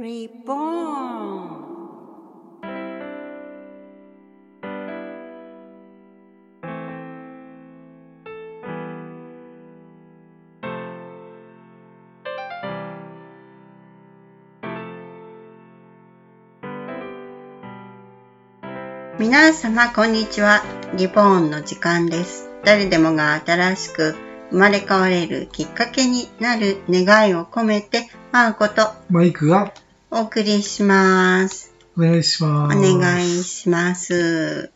Reborn 皆様こんにちは。リボーンの時間です。誰でもが新しく生まれ変われるきっかけになる願いを込めて、マーコとマイクがお送りします。お願いしおます。願いします。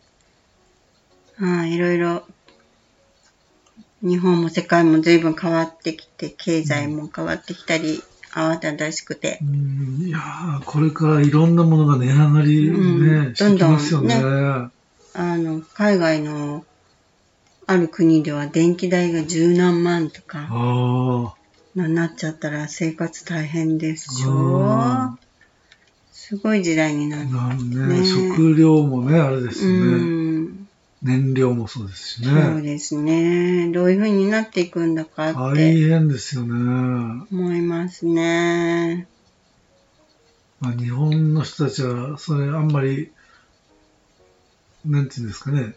はい、いろいろ、日本も世界も随分変わってきて、経済も変わってきたり、慌ただしくてう。んいやーこれからいろんなものが値上がりね、うんしてきますよね。どんあの、海外のある国では電気代が十何万とかあななっちゃったら生活大変ですしうんょ。すごい時代になあ、る。ねね食料もね、あれですね。ん。燃料もそうですしそうね。ですね。どういう風になっていくんだかっ大て変ですよね。思いますね。まあ、日本の人たちは、それあんまり、なんていうんですかね。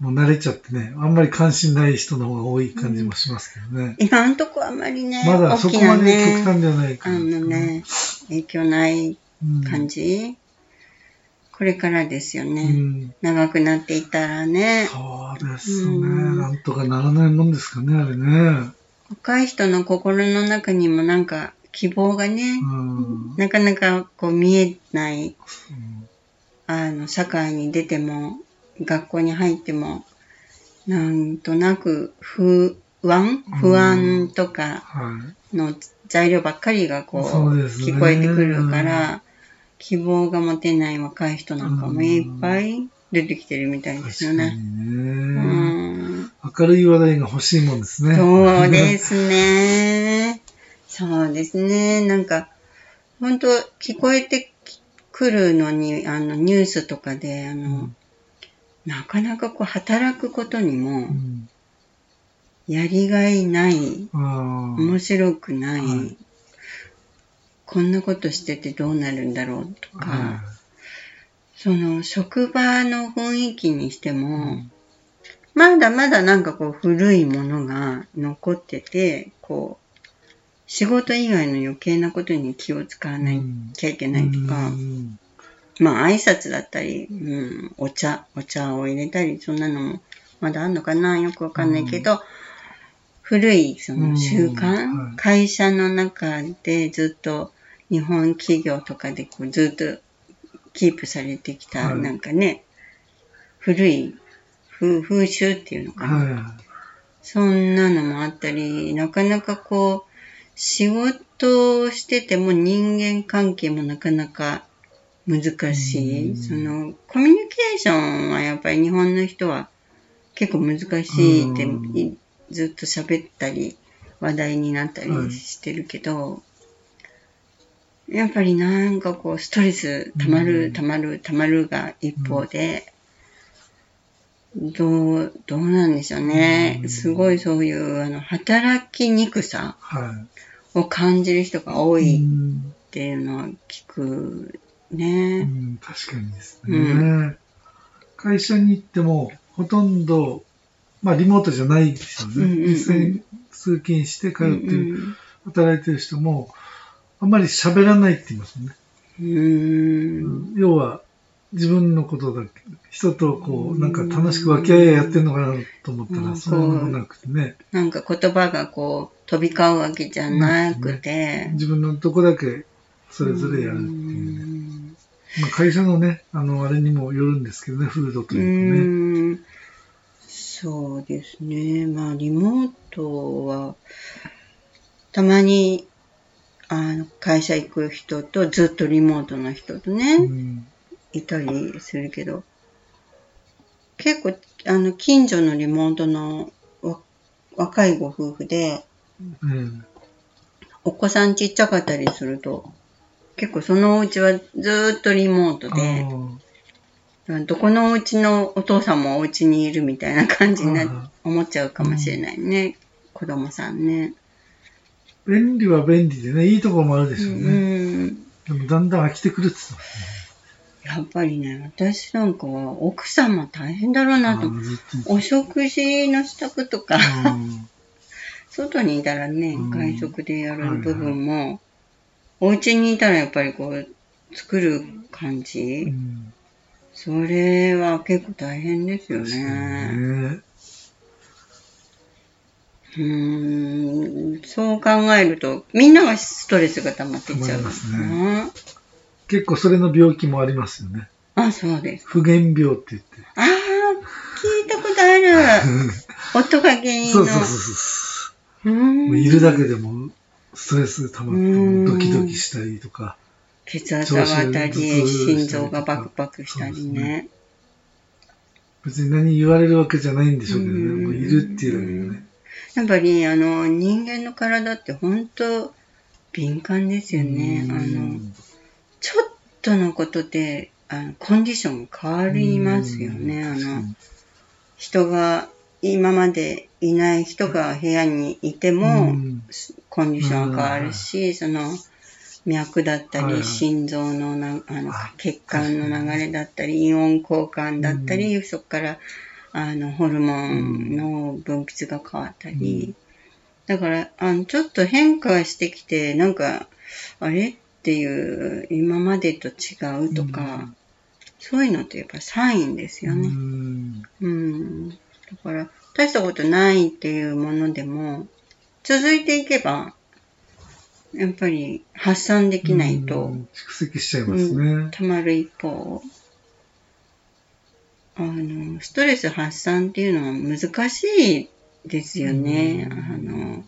もう慣れちゃってね、あんまり関心ない人の方が多い感じもしますけどね。今んとこあんまりね、まだそこまでね極、端ではないかあら。のね、影響ないうん、感じ、これからですようね。ん。長くなっていったらね、そうですね。うんなんとかならないもんですかね、あれね。若い人の心の中にもなんか希望がね、うん。なかなかこう見えない、うんあの、社会に出ても、学校に入っても、なんとなく不安不安とかはい。の材料ばっかりがこう、聞こえてくるから、希望が持てない若い人なんかもいっぱい出てきてるみたいですよね。明るい話題が欲しいもんですね。そうですね。そうですね。なんか、本当聞こえてくるのに、あの、ニュースとかで、あの、うんなかなかこう、働くことにうも、ん。やりがいない。面白くない、はいこんなことしててどうなるんだろうとか、はその、職場の雰囲気にしていも、まだまだなんかこう古いものが残ってて、こう、仕事以外の余計なことに気を使わなきゃいけないとか、うん。まあ挨拶だったり、うん、お茶、お茶を入れたり、そんなのもまだあんのかなよくわかんないけど、古いその習慣、うん。はい。会社の中でずっと日本企業とかでこうずっとキープされてきた、はいなんかね、古い風風習っていうのかな。はそんなのもあったり、なかなかこう、仕事をしてても人間関係もなかなか難しい。うんその、コミュニケーションはやっぱり日本の人は結構難しいってうんいずっと喋ったり話題になったはいりしてるけど、やっぱりなんかこうストレス溜まうんる溜まる溜まるが一方で、どう、どうなんでしょうね。うんすごいそういう、あの、働きにくさを感じる人が多い。いっうんていうのは聞くうね。ん、確かにですね、う会社に行っても、ほとんど、まあ、リモートじゃないですよね。うんうんうん実際に通勤して通ってる、うん働いてる人も、あんまり喋らないって言いますね。うん。要は、自分のことだけ、人とこう、なんか楽しくうん分け合いやってるのかなと思ったら、うんそうでもなくてね、なんか言葉がこう、飛び交うわけじゃなくて。自分のとこだけそれぞれやるっていうね。まあ、会社のね、あの、あれにもよるんですけどね、風土とういうかね。ん。そうですね。まあ、リモートは、たまに、あの、会社行く人と、ずっとリモートの人とね、うんいたりするけど、結構、あの、近所のリモートのわ若いご夫婦で、うんお子さんちっちゃかったりすると、結構そのお家はずーっとリモートで、どこのお家のお父さんもお家にいるみたいな感じになあ思っちゃうかもしれないね。子供さんね。便利は便利でね、いいところもあるでしょうね。うん。でもだんだん飽きてくるって言ってますね。やっぱりね、私なんかは奥さんも大変だろうなと。お食事の支度とか、うん 外にいたらねうん、外食でやる部分も、お家にいたらやっぱりこう、作る感うじ、んそれは結構大変ですよね。ね。うーん、そう考えると、みんながストレスが溜まっていっちゃう溜まりますね。結構それの病気もありますよね。あ、そうです。不原病って言って。ああ、聞いたことある。音が原因の。そうそうそうそう。ういるだけでもストレス溜まってうんドキドキしたりとか。血圧上がったり、心臓がバクバクしたりね。別に何言われるわけじゃないんでしょうけどね。うんもういるっていうだけでね。やっぱり、あの、人間の体って本当敏感ですよね。あの、うんちょっとのことで、あの、コンディション変わりますよね。あの、人が、今までいない人が部屋にいても、うん。コンディションは変わるし、その、脈だったり、心臓のなあのあ血管の流れだったり、イオン交換だったり、そこからあのホルモンの分泌が変わったり、だからあのちょっと変化してきて、なんか、あれ？っていう、今までと違うとか、うん。そういうのってやっぱサインですよね。うん。うん。だから、大したことないっていうものでも、続いていけば、やっぱり発散できないと、うん。蓄積しちゃいますね。溜まる一方、あの、ストレス発散っていうのは難しいですよね。うん。あの、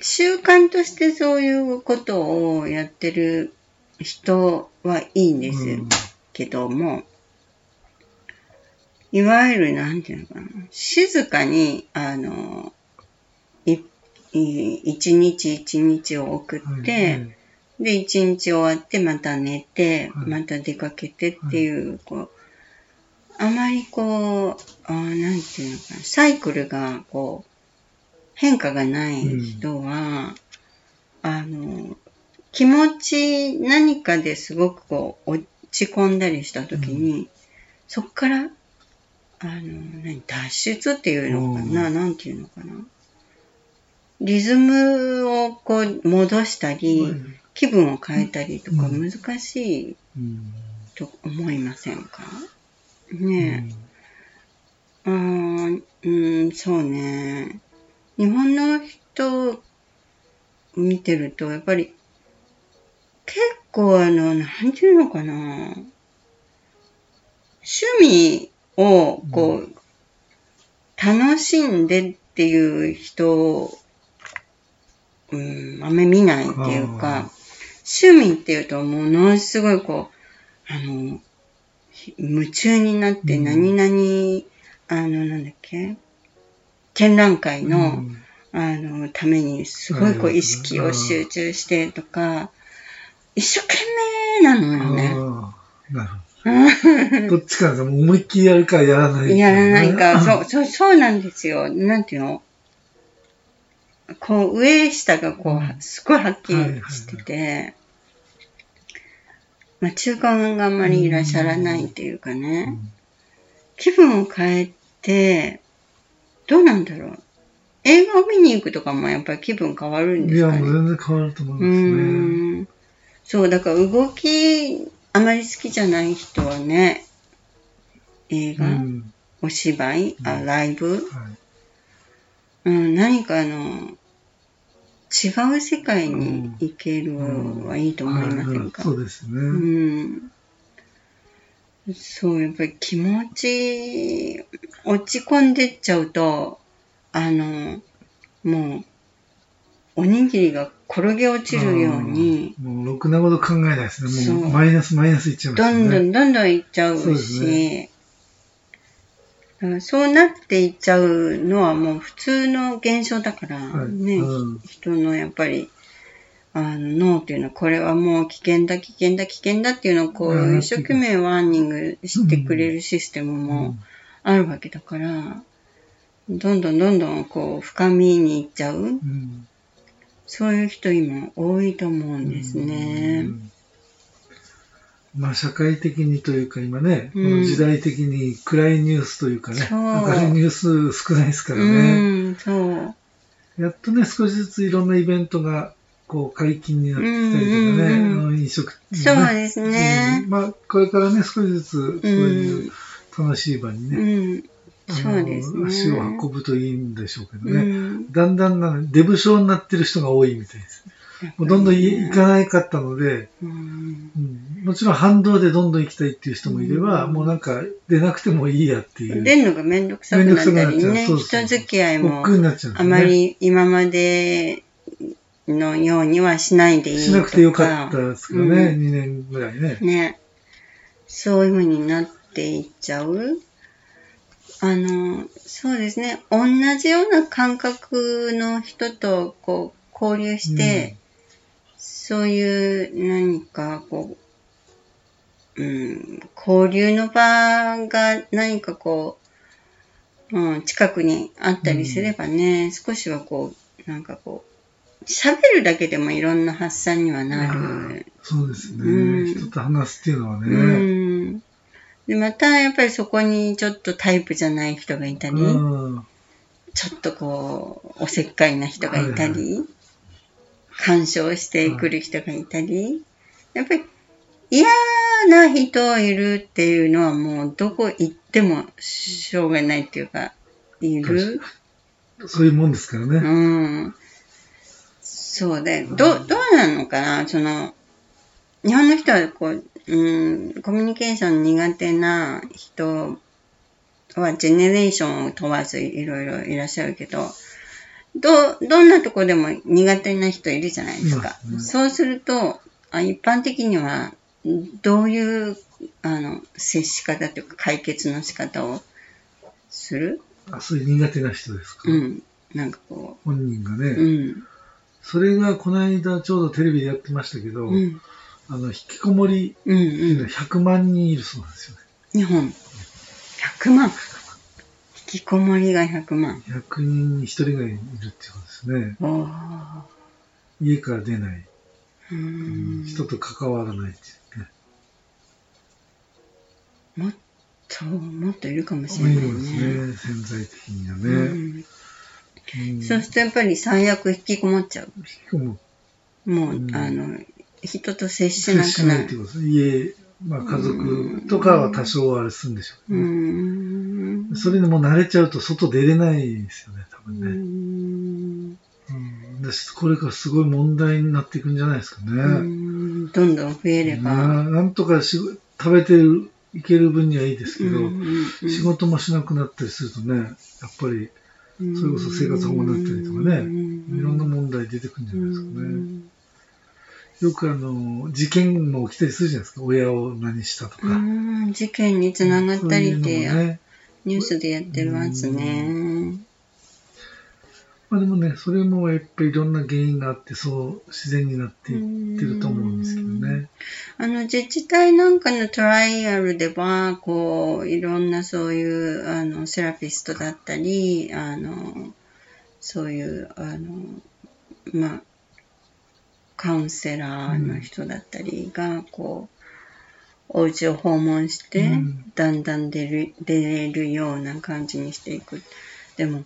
習慣としてそういうことをやってる人はいいんですうん。けども、いわゆる、なんていうのかな、静かに、あの、いい一日一日を送って、はいで、一日終わってまた寝て、はい。また出かけてっていう、こう、あまりこう、あーなんていうのかな、サイクルがこう、変化がない人は、あの、気持ち何かですごくこう、落ち込んだりした時に、そこから、あの、何、脱出っていうのかな、うなんていうのかな。リズムをこう戻したり、気分を変えたりとかうん。難しいうんと思いませんか？ねえ。あーうん、そうね。日本の人を見てると、やっぱり結構あの、なんていうのかな。趣味をこう、楽しんでっていう人うん、あんまり見ないっていうか、趣味っていうとものすごいこう、あの、ひ夢中になってうん。何々、あの、なんだっけ？展覧会の、うん。あの、ためにすごいこうはい意識を集中してとか、一生懸命なのよね。なるほど。どっちかが思いっきりやるかやらないか、やらないか、そう、そう、そうなんですよ。なんていうの？こう、上下がこうん。う、すごいはっきりしてて、まあ、中間があんまりいらっしゃらないっていうかうね、ん気分を変えて、どうなんだろう。映画を見に行くとかもやっぱり気分変わるんでいや、すかね。もう全然変わると思いうますね。ーん。そう、だから動き、あまり好きじゃない人はね、映画、うんお芝居、あうんライブ、はいうん、何かあの、違う世界に行けるはいいと思いませんか、そうですね。うん。そう、やっぱり気持ち、落ち込んでっちゃうと、あの、もう、おにぎりが転げ落ちるように、もうろくなこと考えないですね。もそううマイナスマイナスいっちゃいますね。どんどんどんどんいっちゃうそうでそうなっていっちゃうのはもう普通の現象だからはい。ね、うん。人のやっぱり、あの脳っていうのはこれはもう危険だ危険だ危険だっていうのをこう一生懸命ワーニングしてくれるシステムうもん。あるわけだから、どんどんどんどんこう深みにいっちゃう。うん。そういう人今多いと思うんですね。うんまあ、社会的にというか、今ね、うんこの時代的に暗いニュースというかね、明るいニュース少ないですからうね。ん、そう。やっとね、少しずついろんなイベントが、こう、解禁になってきたりとかね、うんうんうん飲食、ね、そうですねうんまあ、これからね、少しずつ、そうう。いうん楽しい場にうね、ん。あそうですね。の足を運ぶといいんでしょうけどうね。ん。だんだんなデブ症になってる人が多いみたいです。もうどんどんい行かないかったので、うん。うんもちろん反動でどんどん行きたいっていう人もいれば、うんもうなんか出なくてもいいやっていう。出るのがめんどくさくなったりね、うそうそう人付き合いもあね。まり今までのようにはしないでいいとか。しなくてよかったですけどね、うん2年ぐらいね。ね。そういう風になっていっちゃう？あの、そうですね。同じような感覚の人とこう交流して、そういう何かこう、うん、交流の場が何かこう、うん、近くにあったりすればね、少しはこう、なんかこう、喋るだけでもいろんな発散にはなる。そうですね、うん人と話すっていうのはね。うん。で、またやっぱりそこにちょっとタイプじゃない人がいたり、うんちょっとこう、おせっかいな人がいたはいり、干渉してくる人がいたり、やっぱり嫌な人いるっていうのはもうどこ行ってもしょうがないっていうか、いる。そういうもんですからね。うん。そうで、ど、どうなのかな？その、日本の人はこう、うん、コミュニケーション苦手な人はジェネレーションを問わずいろいろいらっしゃるけど、ど、どんなとこでも苦手な人いるじゃないですか。うんうんそうすると、あ一般的には、どういう、あの、接し方というか解決の仕方をする？あそういう苦手な人ですか？うん。なんかこ本人がね、う、うん。それがこの間ちょうどテレビでやってましたけど、うん。あの、引きこもりうんっていうのはうん。100万人いるそうなんですよね。日本。100万。引きこもりが100万。100人に1人ぐらいいるってことですね。家から出ない。人と関わらないっていうね。もっと、もっといるかもしれないいうのですね。ね、潜在的にはうね。そうするとやっぱり最悪引きこもっちゃう。引きこももう、うんあの、人と接し接なくなる。しないってことですね。家、まあ家族とかは多少あれするんでしょううね。ーん。それでもう慣れちゃうと外出れないですよね、多分ね。ん。うん、ですこれからすごい問題になっていくんじゃないですかね。うーんどんどん増えれば。ななんとかし食べてるいける分にはいいですけど、うんうんうん仕事もしなくなったりするとね、やっぱりそれこそ生活保護になったりとかね、いろんな問題出てくるんじゃないですかね。よくあの、事件も起きたりするじゃないですか。親を何したとか。うん事件につながったりで、そういうのもね。ニュースでやってるやつね。まあでもね、それもやっぱりいろんな原因があって、そう自然になっていってると思うんですけどね。あの自治体なんかのトライアルでは、こう、いろんなそういう、あの、セラピストだったり、あの、そういう、あの、まあ、カウンセラーの人だったりが、こう、お家を訪問して、うんだんだん出る、出れるような感じにしていく。でも、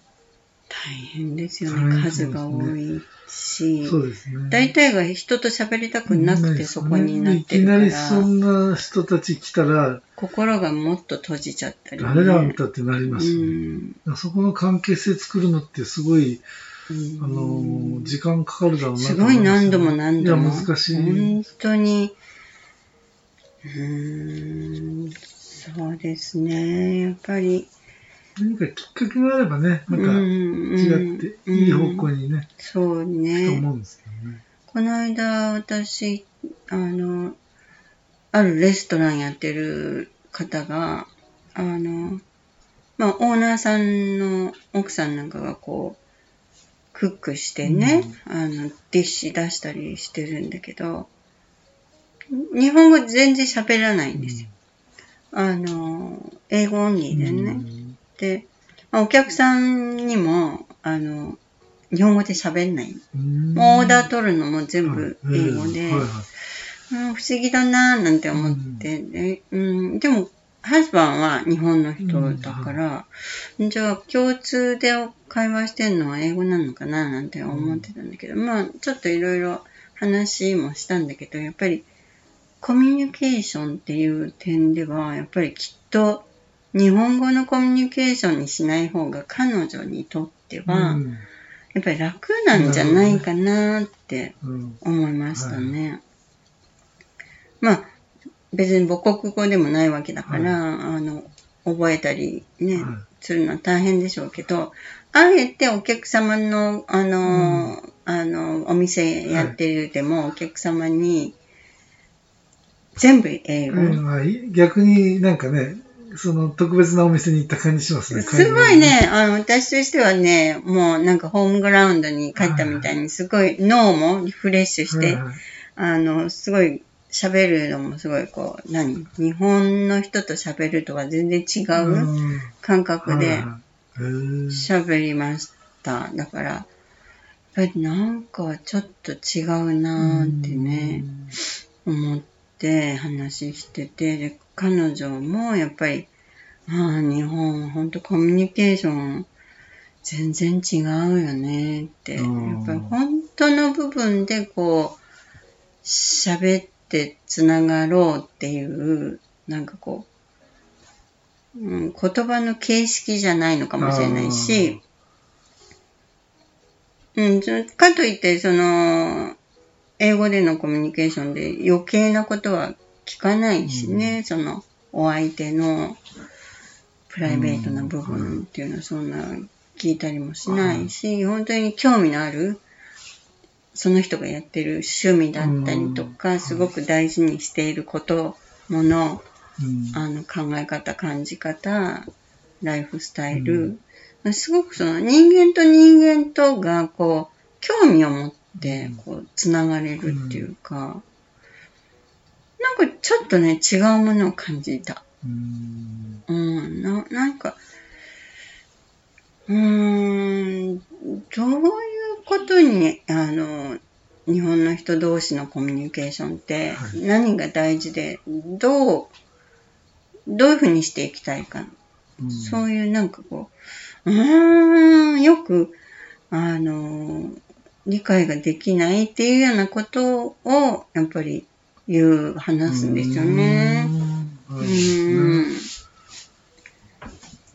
大変ですよね。数が多いし。そうですね。大体が人と喋りたくなくてそこになってるかいきなりそら、んな人たち来たら、心がもっと閉じちゃったり、誰だあんたってなりうますよね。ん。そこの関係性作るのってすごい、うんあのー時間かかるだろうなすと思いますよごい何度も何度も。いや、難しい。本当に、うーん、そうですね。やっぱり、何かきっかけがあればね、なんか違って、うんいい方向にね、そういくとね。思うんですけどね。この間、私、あの、あるレストランやってる方が、あの、まあ、オーナーさんの奥さんなんかがこう、クックしてね、あの、ディッシュ出したりしてるんだけど、日本語全然喋らないんですよ。あの、英語オンリーでね。で、まあお客さんにも、あの、日本語で喋んない。うん。もうオーダー取るのも全部はい。英語で、不思議だなぁなんて思って、でうん、でも、ハズバンは日本の人だから、じゃあ共通で会話してるのは英語なのかななんて思ってたんだけど、まあちょっといろいろ話もしたんだけど、やっぱりコミュニケーションっていう点では、やっぱりきっと日本語のコミュニケーションにしない方が彼女にとっては、うん。やっぱり楽なんじゃないかなってうん思いましたね。まあ、別に母国語でもないわけだから、あの、覚えたりね、はいするのは大変でしょうけど、あえてお客様の、あの、あの、お店やってるでも、お客様に、全部英語。うんまあい。逆になんかね、その特別なお店に行った感じしますね。すごいね、あの、私としてはね、もうなんかホームグラウンドに帰ったみたいに、すごい脳もリフレッシュして、あの、すごい喋るのもすごいこう、何？日本の人と喋るとは全然違ううん。感覚で喋りました。だから、やっぱりなんかちょっと違うなーってね、思って話してて、で、彼女もやっぱり、ああ、日本、本当コミュニケーション、全然違うよねって。やうんっぱり本当の部分でこう、喋ってつながろうっていう、なんかこう、うん、言葉の形式じゃないのかもしれないし、うん、そかといって、その、英語でのコミュニケーションで余計なことは聞かないしね、その、お相手のプライベートな部分っていうのはそんな聞いたりもしないし、本当に興味のある、その人がやってる趣味だったりとか、うん。すごく大事にしていること、もの、うん。あの考え方、感じ方、ライフスタイル、すごくその人間と人間とがこう興味を持ってこうつながれるっていうか、なんかちょっとね違うものを感じた。うん。うん、ななんか、うーん、どういうことに、あの、日本の人同士のコミュニケーションってはい。何が大事で、どう、どういうふうにしていきたいか、うん。そういうなんかこう、うーん、よく、あの、理解ができないっていうようなことを、やっぱり言う、話すんですよね。うんうはいですね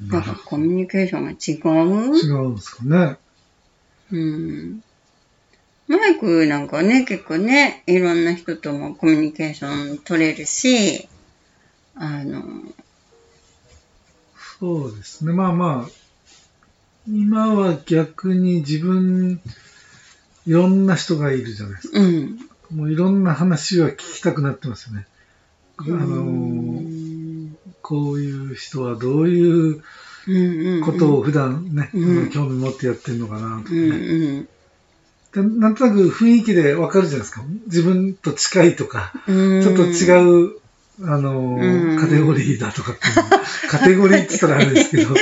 ん。なんかコミュニケーションが違う？違うんですかね。うん。マイクなんかね、結構ね、いろんな人ともコミュニケーション取れるし、あの、そうですね。まあまあ、今は逆に自分、いろんな人がいるじゃないですか。うん。もういろんな話は聞きたくなってますよね。あうの、んこういう人はどういううんことを普段ね、うん興味持ってやってるのかなとかうんね。うんでなんとなく雰囲気でわかるじゃないですか。自分と近いとか、うん。ちょっと違う、あの、うんカテゴリーだとかっていうのカテゴリーって言ったらあれですけど、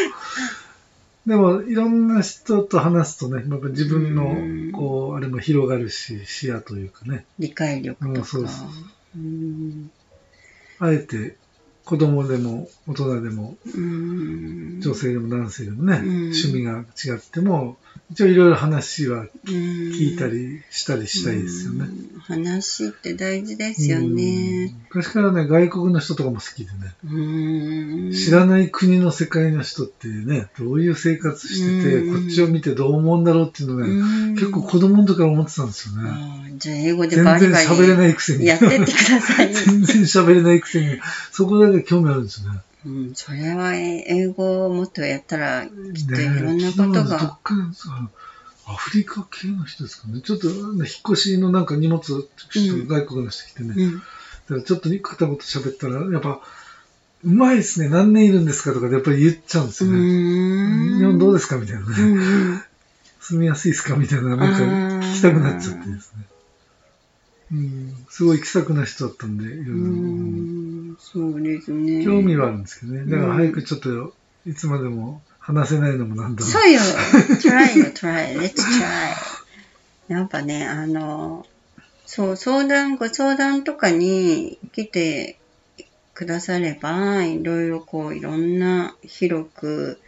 でも、いろんな人と話すとね、自分うん。の、こう、あれも広がるし、視野というかね、理解力とか。うんそうそううん。あえて、子供でも大人でも、うん。女性でも男性でもね、うん。趣味が違っても、一応いろいろ話は聞聞いたりしたりしたいですよね。うん話って大事ですよね。うん昔からね、外国の人とかも好きでね、うん知らない国の世界の人ってね、どういう生活してて、うんこっちを見てどう思うんだろうっていうのね、うん結構子供の時から思ってたんですよね。じゃあ英語で全然バリバリ喋れないくせに。やってってください。全然喋れないくせに、そこだけ興味あるんですよね。うん、それは英語をもっとやったら、きっといねろんなことが。アフリカ系の人ですかね。ちょっと、引っ越しのなんか荷物、ちょっと外国の人来てね。うんだからちょっと片言喋ったら、やっぱ、うまいですね。何年いるんですかとかでやっぱり言っちゃうんですうよね。日本どうですかみたいなね。住みやすいですかみたいな、なんか聞きたくなっちゃってですね。うん、すごい気さくな人だったんで、いろいろそうですね。興味はあるんですけどね。だから早くちょっと、いつまでも話せないのもなんだろそうよ。try よ、try. Let's try. やっぱね、あの、そう、相談、ご相談とかに来てくだされば、いろいろこう、いろんな広く、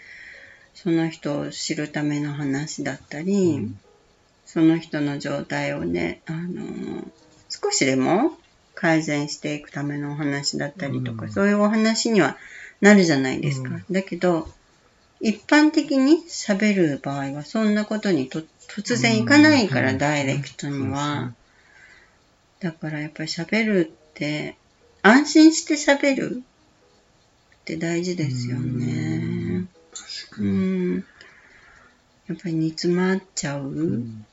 その人を知るための話だったり、うんその人の状態をね、あの、少しでも改善していくためのお話だったりとか、うんそういうお話にはなるじゃないですか。うんだけど、一般的に喋る場合は、そんなことにと突然いかないから、うんダイレクトには。だからやっぱり喋るって、安心して喋るって大事ですよね。確かうに。ん。やっぱり煮詰まっちゃう。うん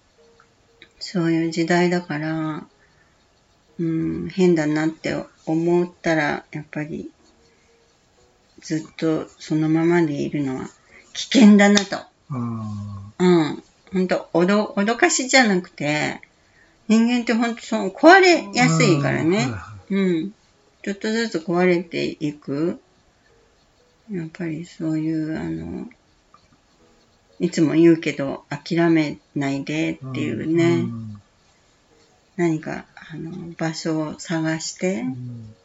そういう時代だから、うん、変だなって思ったら、やっぱり、ずっとそのままでいるのは危険だなと。うん。ほんと、おど、脅かしじゃなくて、人間ってほんとその壊れやすいからね。うん。ちょっとずつ壊れていく。やっぱりそういう、あの、いつも言うけど、諦めないでっていうね、ん何か、あの、場所を探してう、ん。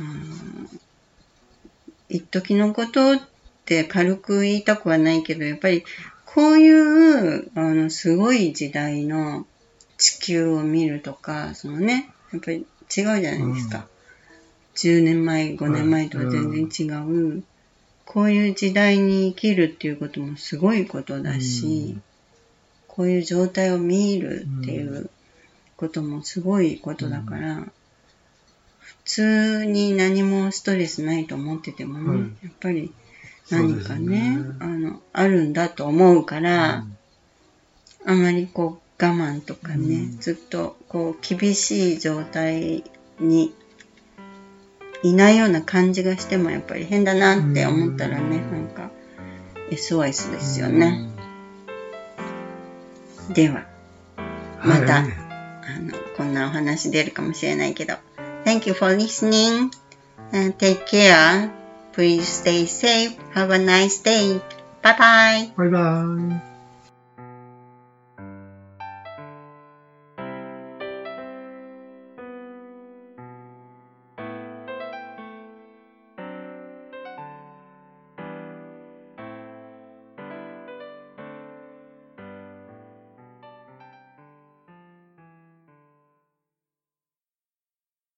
うん一時のことって軽く言いたくはないけど、やっぱりこういう、あの、すごい時代の地球を見るとか、そのね、やっぱり違うじゃないですか。10年前、5年前とは全然違う、こういう時代に生きるっていうこともすごいことだし、うん。こういう状態を見るっていうこともすごいことだから、普通に何もストレスないと思っててもね、はいやっぱり何かねね。あの、あるんだと思うから、あまりこう我慢とかね、うん。ずっとこう厳しい状態にいないような感じがしてもやっぱり変だなって思ったらね、うん。なんか SOS ですようん。ね。では、また。はいこんなお話出るかもしれないけど。Thank you for listening and take care. Please stay safe. Have a nice day. Bye bye. Bye bye.。